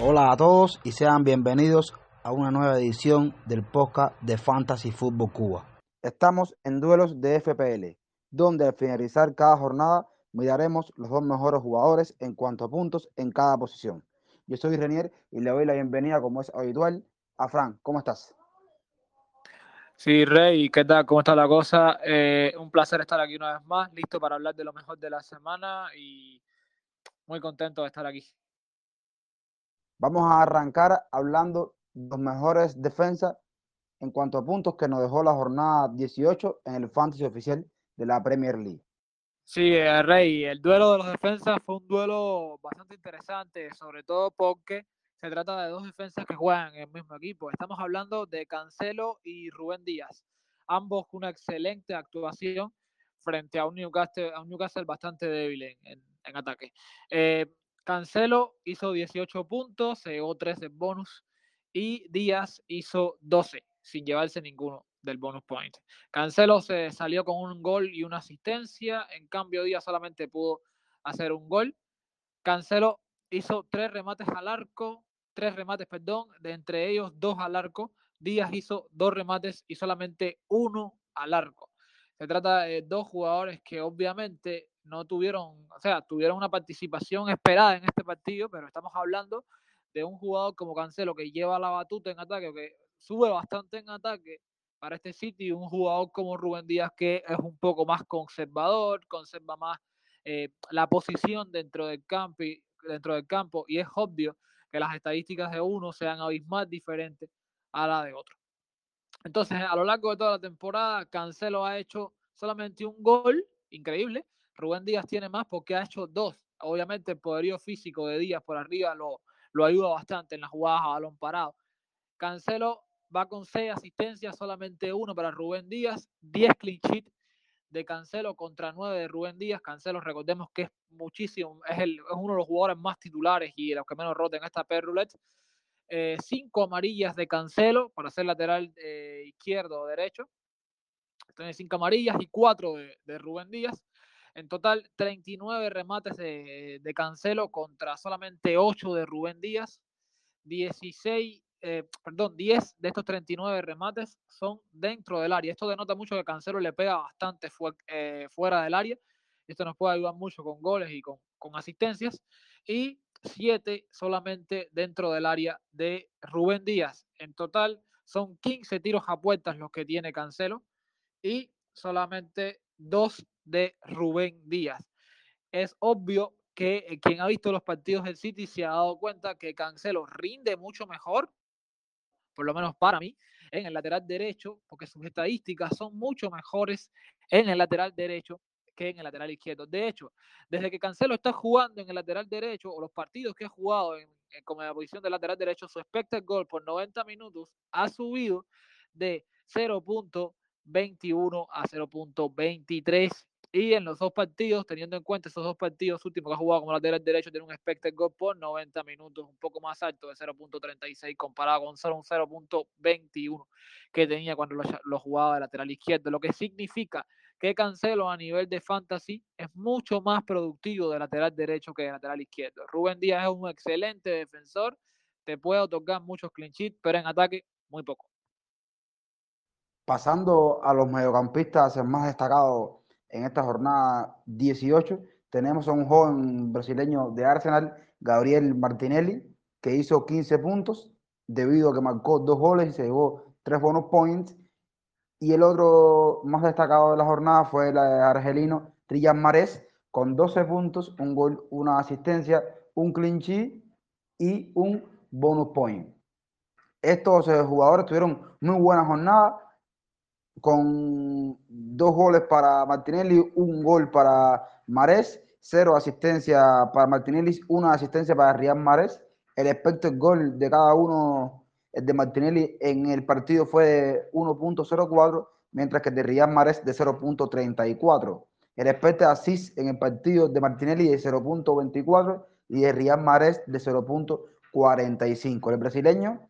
Hola a todos y sean bienvenidos a una nueva edición del podcast de Fantasy Football Cuba. Estamos en duelos de FPL, donde al finalizar cada jornada miraremos los dos mejores jugadores en cuanto a puntos en cada posición. Yo soy Renier y le doy la bienvenida, como es habitual, a Fran. ¿Cómo estás? Sí, Rey, ¿qué tal? ¿Cómo está la cosa? Eh, un placer estar aquí una vez más, listo para hablar de lo mejor de la semana y muy contento de estar aquí. Vamos a arrancar hablando de los mejores defensas en cuanto a puntos que nos dejó la jornada 18 en el fantasy oficial de la Premier League. Sí, eh, Rey, el duelo de los defensas fue un duelo bastante interesante, sobre todo porque se trata de dos defensas que juegan en el mismo equipo. Estamos hablando de Cancelo y Rubén Díaz, ambos con una excelente actuación frente a un Newcastle, a un Newcastle bastante débil en, ataque. Eh, Cancelo hizo 18 puntos, se llevó 13 bonus y Díaz hizo 12 sin llevarse ninguno del bonus point. Cancelo se salió con un gol y una asistencia, en cambio Díaz solamente pudo hacer un gol. Cancelo hizo tres remates al arco, tres remates, perdón, de entre ellos dos al arco. Díaz hizo dos remates y solamente uno al arco. Se trata de dos jugadores que obviamente no tuvieron, o sea, tuvieron una participación esperada en este partido, pero estamos hablando de un jugador como Cancelo que lleva la batuta en ataque, que sube bastante en ataque para este sitio y un jugador como Rubén Díaz que es un poco más conservador, conserva más eh, la posición dentro del campo y dentro del campo y es obvio que las estadísticas de uno sean abismal diferentes a la de otro. Entonces, a lo largo de toda la temporada, Cancelo ha hecho solamente un gol, increíble. Rubén Díaz tiene más porque ha hecho dos. Obviamente, el poderío físico de Díaz por arriba lo, ayuda bastante en las jugadas a balón parado. Cancelo va con seis asistencias, solamente uno para Rubén Díaz, 10 clean sheet de Cancelo contra 9 de Rubén Díaz. Cancelo, recordemos que es muchísimo, es, el, es uno de los jugadores más titulares y los que menos roten esta perrulette. Eh, cinco amarillas de Cancelo para ser lateral eh, izquierdo o derecho. Tiene cinco amarillas y cuatro de, de, Rubén Díaz. En total, 39 remates de, de Cancelo contra solamente 8 de Rubén Díaz. 16 eh, perdón, 10 de estos 39 remates son dentro del área. Esto denota mucho que Cancelo le pega bastante eh, fuera del área. Esto nos puede ayudar mucho con goles y con, con asistencias. Y 7 solamente dentro del área de Rubén Díaz. En total son 15 tiros a puertas los que tiene Cancelo y solamente 2 de Rubén Díaz. Es obvio que eh, quien ha visto los partidos del City se ha dado cuenta que Cancelo rinde mucho mejor por lo menos para mí, en el lateral derecho, porque sus estadísticas son mucho mejores en el lateral derecho que en el lateral izquierdo. De hecho, desde que Cancelo está jugando en el lateral derecho, o los partidos que ha jugado en, como en la posición del lateral derecho, su expected goal por 90 minutos ha subido de 0.21 a 0.23 y en los dos partidos, teniendo en cuenta esos dos partidos últimos que ha jugado como lateral derecho, tiene un expected goal por 90 minutos, un poco más alto de 0.36 comparado con solo un 0.21 que tenía cuando lo, jugaba de lateral izquierdo, lo que significa que Cancelo a nivel de fantasy es mucho más productivo de lateral derecho que de lateral izquierdo. Rubén Díaz es un excelente defensor, te puede otorgar muchos clean sheets, pero en ataque muy poco. Pasando a los mediocampistas más destacados en esta jornada 18 tenemos a un joven brasileño de Arsenal, Gabriel Martinelli, que hizo 15 puntos debido a que marcó dos goles y se llevó tres bonus points. Y el otro más destacado de la jornada fue el argelino Trian Mares, con 12 puntos, un gol, una asistencia, un clinchy y un bonus point. Estos eh, jugadores tuvieron muy buena jornada, con dos goles para Martinelli, un gol para Marés, cero asistencia para Martinelli, una asistencia para Rian Marés. El expected gol de cada uno el de Martinelli en el partido fue de 1.04, mientras que el de Rian Marés de 0.34. El expected assist en el partido de Martinelli de 0.24 y de Rian Marés de 0.45. El brasileño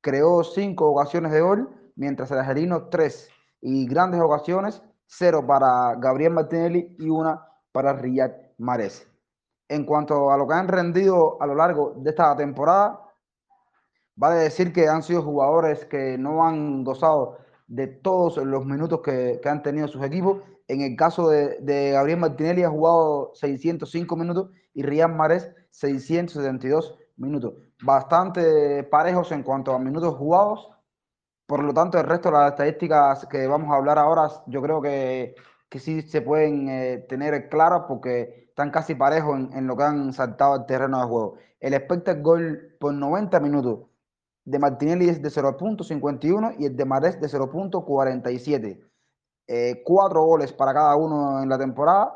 creó cinco ocasiones de gol, mientras el argelino tres y grandes ocasiones cero para Gabriel Martinelli y una para Riyad Mahrez. En cuanto a lo que han rendido a lo largo de esta temporada, vale decir que han sido jugadores que no han gozado de todos los minutos que, han tenido sus equipos. En el caso de, Gabriel Martinelli ha jugado 605 minutos y Riyad Mahrez 672 minutos. Bastante parejos en cuanto a minutos jugados. Por lo tanto, el resto de las estadísticas que vamos a hablar ahora, yo creo que, que sí se pueden eh, tener claras porque están casi parejos en, lo que han saltado al terreno de juego. El expected goal por 90 minutos de Martinelli es de 0.51 y el de Mares de 0.47. Eh, cuatro goles para cada uno en la temporada,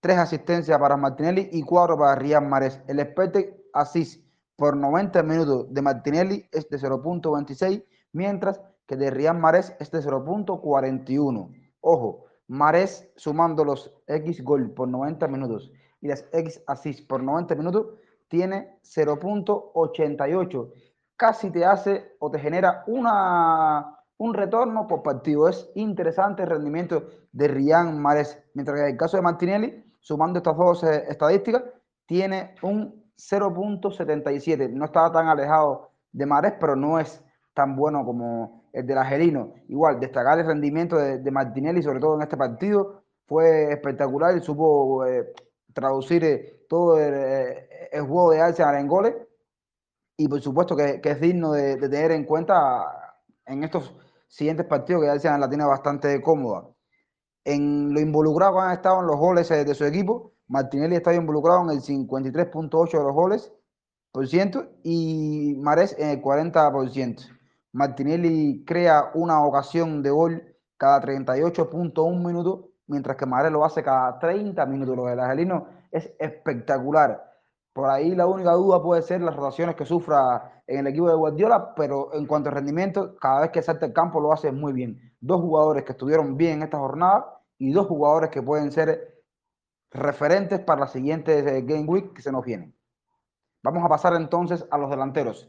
tres asistencias para Martinelli y cuatro para Rian Mares. El expected assist por 90 minutos de Martinelli es de 0.26, mientras que de Rian Mares es de 0.41. Ojo, Mares sumando los X gol por 90 minutos y las X assist por 90 minutos tiene 0.88 casi te hace o te genera una, un retorno por partido. Es interesante el rendimiento de Rian Mares. Mientras que en el caso de Martinelli, sumando estas dos eh, estadísticas, tiene un 0.77. No estaba tan alejado de Mares, pero no es tan bueno como el del Angelino. Igual, destacar el rendimiento de, Martinelli, sobre todo en este partido, fue espectacular y supo eh, traducir eh, todo el, el, juego de Arsenal en goles y por supuesto que, es digno de, tener en cuenta en estos siguientes partidos que decían la tiene bastante cómoda. En lo involucrado han estado en los goles eh, de su equipo, Martinelli está involucrado en el 53.8 de los goles por ciento y Mares en el 40%. Martinelli crea una ocasión de gol cada 38.1 minutos, mientras que Mares lo hace cada 30 minutos. Lo del Angelino es espectacular. Por ahí la única duda puede ser las rotaciones que sufra en el equipo de Guardiola, pero en cuanto a rendimiento, cada vez que salta el campo lo hace muy bien. Dos jugadores que estuvieron bien en esta jornada y dos jugadores que pueden ser referentes para las siguientes eh, Game Week que se nos vienen. Vamos a pasar entonces a los delanteros.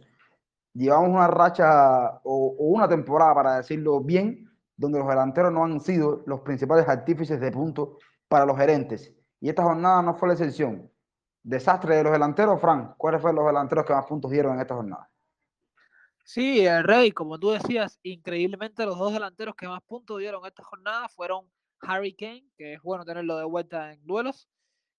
Llevamos una racha o, o una temporada, para decirlo bien, donde los delanteros no han sido los principales artífices de puntos para los gerentes. Y esta jornada no fue la excepción desastre de los delanteros, Frank. ¿Cuáles fueron los delanteros que más puntos dieron en esta jornada? Sí, el Rey, como tú decías, increíblemente los dos delanteros que más puntos dieron esta jornada fueron Harry Kane, que es bueno tenerlo de vuelta en duelos,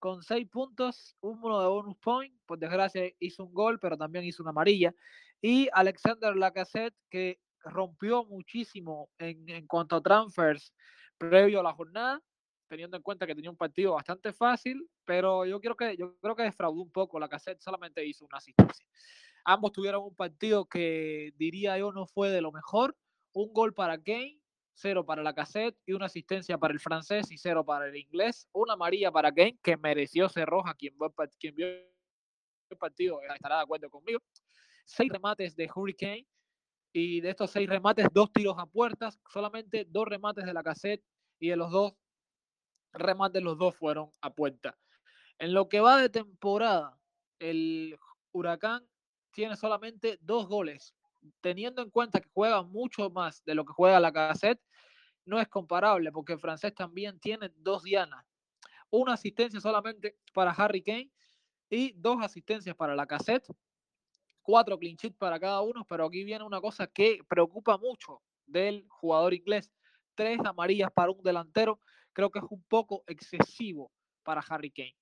con seis puntos, uno de bonus point, por desgracia hizo un gol, pero también hizo una amarilla, y Alexander Lacazette, que rompió muchísimo en, en cuanto a transfers previo a la jornada, teniendo en cuenta que tenía un partido bastante fácil, pero yo, quiero que, yo creo que defraudó un poco. La cassette solamente hizo una asistencia. Ambos tuvieron un partido que diría yo no fue de lo mejor. Un gol para Kane, cero para la cassette y una asistencia para el francés y cero para el inglés. Una amarilla para Kane que mereció ser roja. Quien vio el partido estará de acuerdo conmigo. Seis remates de Hurricane y de estos seis remates, dos tiros a puertas, solamente dos remates de la cassette y de los dos remates los dos fueron a puerta. En lo que va de temporada, el Huracán tiene solamente dos goles. Teniendo en cuenta que juega mucho más de lo que juega la cassette, no es comparable porque el francés también tiene dos dianas. Una asistencia solamente para Harry Kane y dos asistencias para la cassette. Cuatro clean para cada uno, pero aquí viene una cosa que preocupa mucho del jugador inglés. Tres amarillas para un delantero creo que es un poco excesivo para Harry Kane.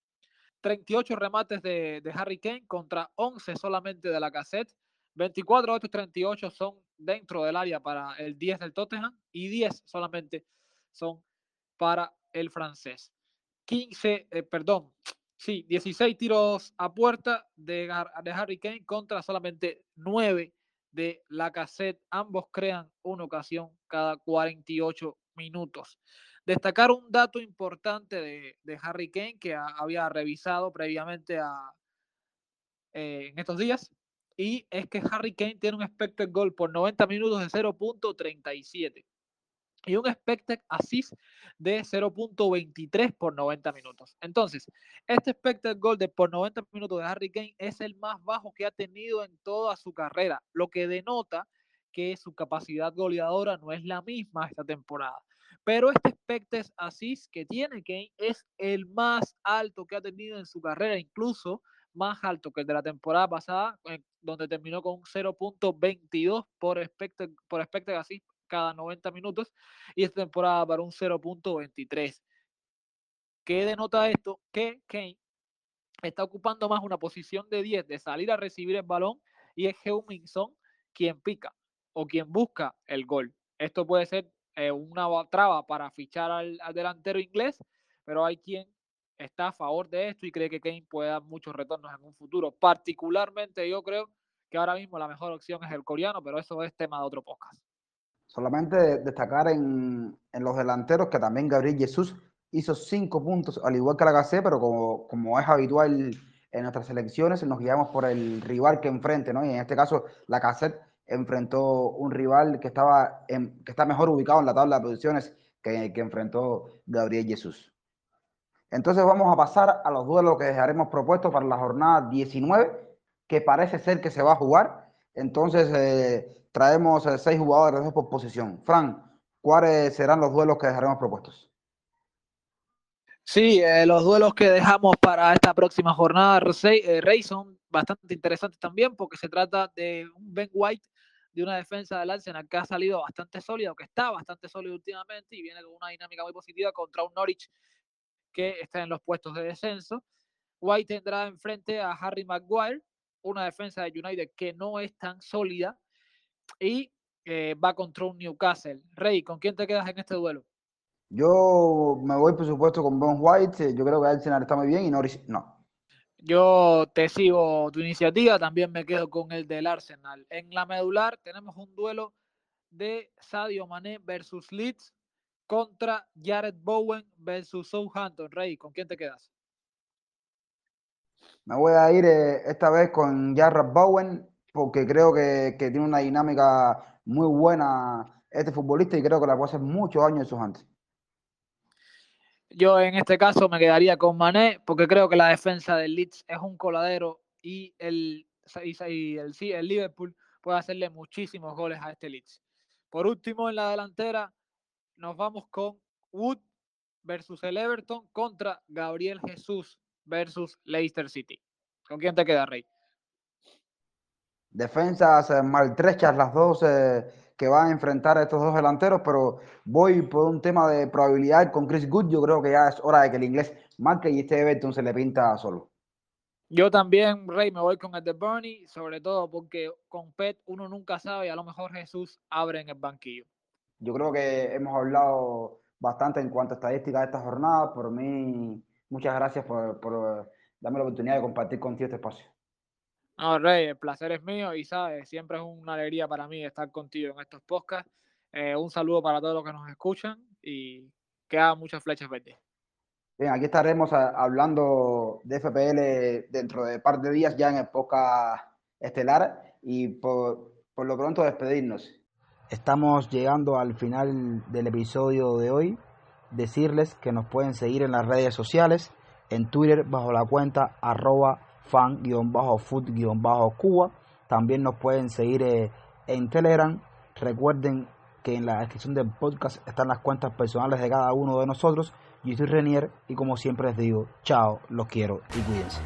38 remates de, Harry Kane contra 11 solamente de la cassette. 24 de estos 38 son dentro del área para el 10 del Tottenham y 10 solamente son para el francés. 15, eh, perdón, sí, 16 tiros a puerta de, de Harry Kane contra solamente 9 de la cassette. Ambos crean una ocasión cada 48 minutos. Destacar un dato importante de, Harry Kane que había revisado previamente eh, en estos días, y es que Harry Kane tiene un expected goal por 90 minutos de 0.37 y un expected assist de 0.23 por 90 minutos. Entonces, este expected goal de por 90 minutos de Harry Kane es el más bajo que ha tenido en toda su carrera, lo que denota que su capacidad goleadora no es la misma esta temporada. Pero este expected assist que tiene Kane es el más alto que ha tenido en su carrera, incluso más alto que el de la temporada pasada, donde terminó con 0.22 por expected, por assist cada 90 minutos, y esta temporada para un 0.23. ¿Qué denota esto? Que Kane está ocupando más una posición de 10 de salir a recibir el balón y es Heuminson quien pica o quien busca el gol. Esto puede ser eh, una traba para fichar al, delantero inglés, pero hay quien está a favor de esto y cree que Kane puede dar muchos retornos en un futuro. Particularmente yo creo que ahora mismo la mejor opción es el coreano, pero eso es tema de otro podcast. Solamente destacar en, en los delanteros que también Gabriel Jesús hizo cinco puntos, al igual que la GC, pero como, como es habitual en nuestras elecciones, nos guiamos por el rival que enfrente, ¿no? Y en este caso, la cassette enfrentó un rival que, estaba que está mejor ubicado en la tabla de posiciones que, que enfrentó Gabriel Jesús. Entonces vamos a pasar a los duelos que dejaremos propuestos para la jornada 19, que parece ser que se va a jugar. Entonces eh, traemos eh, seis jugadores por posición. Fran, ¿cuáles serán los duelos que dejaremos propuestos? Sí, eh, los duelos que dejamos para esta próxima jornada, eh, Rey, son bastante interesantes también porque se trata de un Ben White de una defensa del Arsenal que ha salido bastante sólido, que está bastante sólido últimamente y viene con una dinámica muy positiva contra un Norwich que está en los puestos de descenso. White tendrá enfrente a Harry Maguire, una defensa de United que no es tan sólida y eh, va contra un Newcastle. Rey, ¿con quién te quedas en este duelo? Yo me voy, por supuesto, con Ben White. Yo creo que Arsenal está muy bien y Norris no. Yo te sigo tu iniciativa, también me quedo con el del Arsenal. En la medular tenemos un duelo de Sadio Mané versus Leeds contra Jared Bowen versus Southampton. Rey, ¿con quién te quedas? Me voy a ir eh, esta vez con Jared Bowen porque creo que, que, tiene una dinámica muy buena este futbolista y creo que la puede hacer muchos años en sus antes. Yo en este caso me quedaría con Mané porque creo que la defensa del Leeds es un coladero y el, el, el Liverpool puede hacerle muchísimos goles a este Leeds. Por último, en la delantera nos vamos con Wood versus el Everton contra Gabriel Jesús versus Leicester City. ¿Con quién te queda, Rey? Defensas maltrechas las dos. Eh, que van a enfrentar a estos dos delanteros, pero voy por un tema de probabilidad con Chris Good. Yo creo que ya es hora de que el inglés marque y este Everton se le pinta solo. Yo también, Rey, me voy con el de Bernie, sobre todo porque con Pet uno nunca sabe y a lo mejor Jesús abre en el banquillo. Yo creo que hemos hablado bastante en cuanto a estadísticas de esta jornada. Por mí, muchas gracias por, por darme la oportunidad de compartir contigo este espacio. No, Rey, el placer es mío y sabes, siempre es una alegría para mí estar contigo en estos podcasts. Eh, un saludo para todos los que nos escuchan y que muchas flechas verdes. Bien, aquí estaremos hablando de FPL dentro de un par de días ya en podcast estelar y por, por lo pronto despedirnos. Estamos llegando al final del episodio de hoy. Decirles que nos pueden seguir en las redes sociales, en Twitter bajo la cuenta arroba fan-food-cuba. También nos pueden seguir eh, en Telegram. Recuerden que en la descripción del podcast están las cuentas personales de cada uno de nosotros. Yo soy Renier y como siempre les digo, chao, los quiero y cuídense.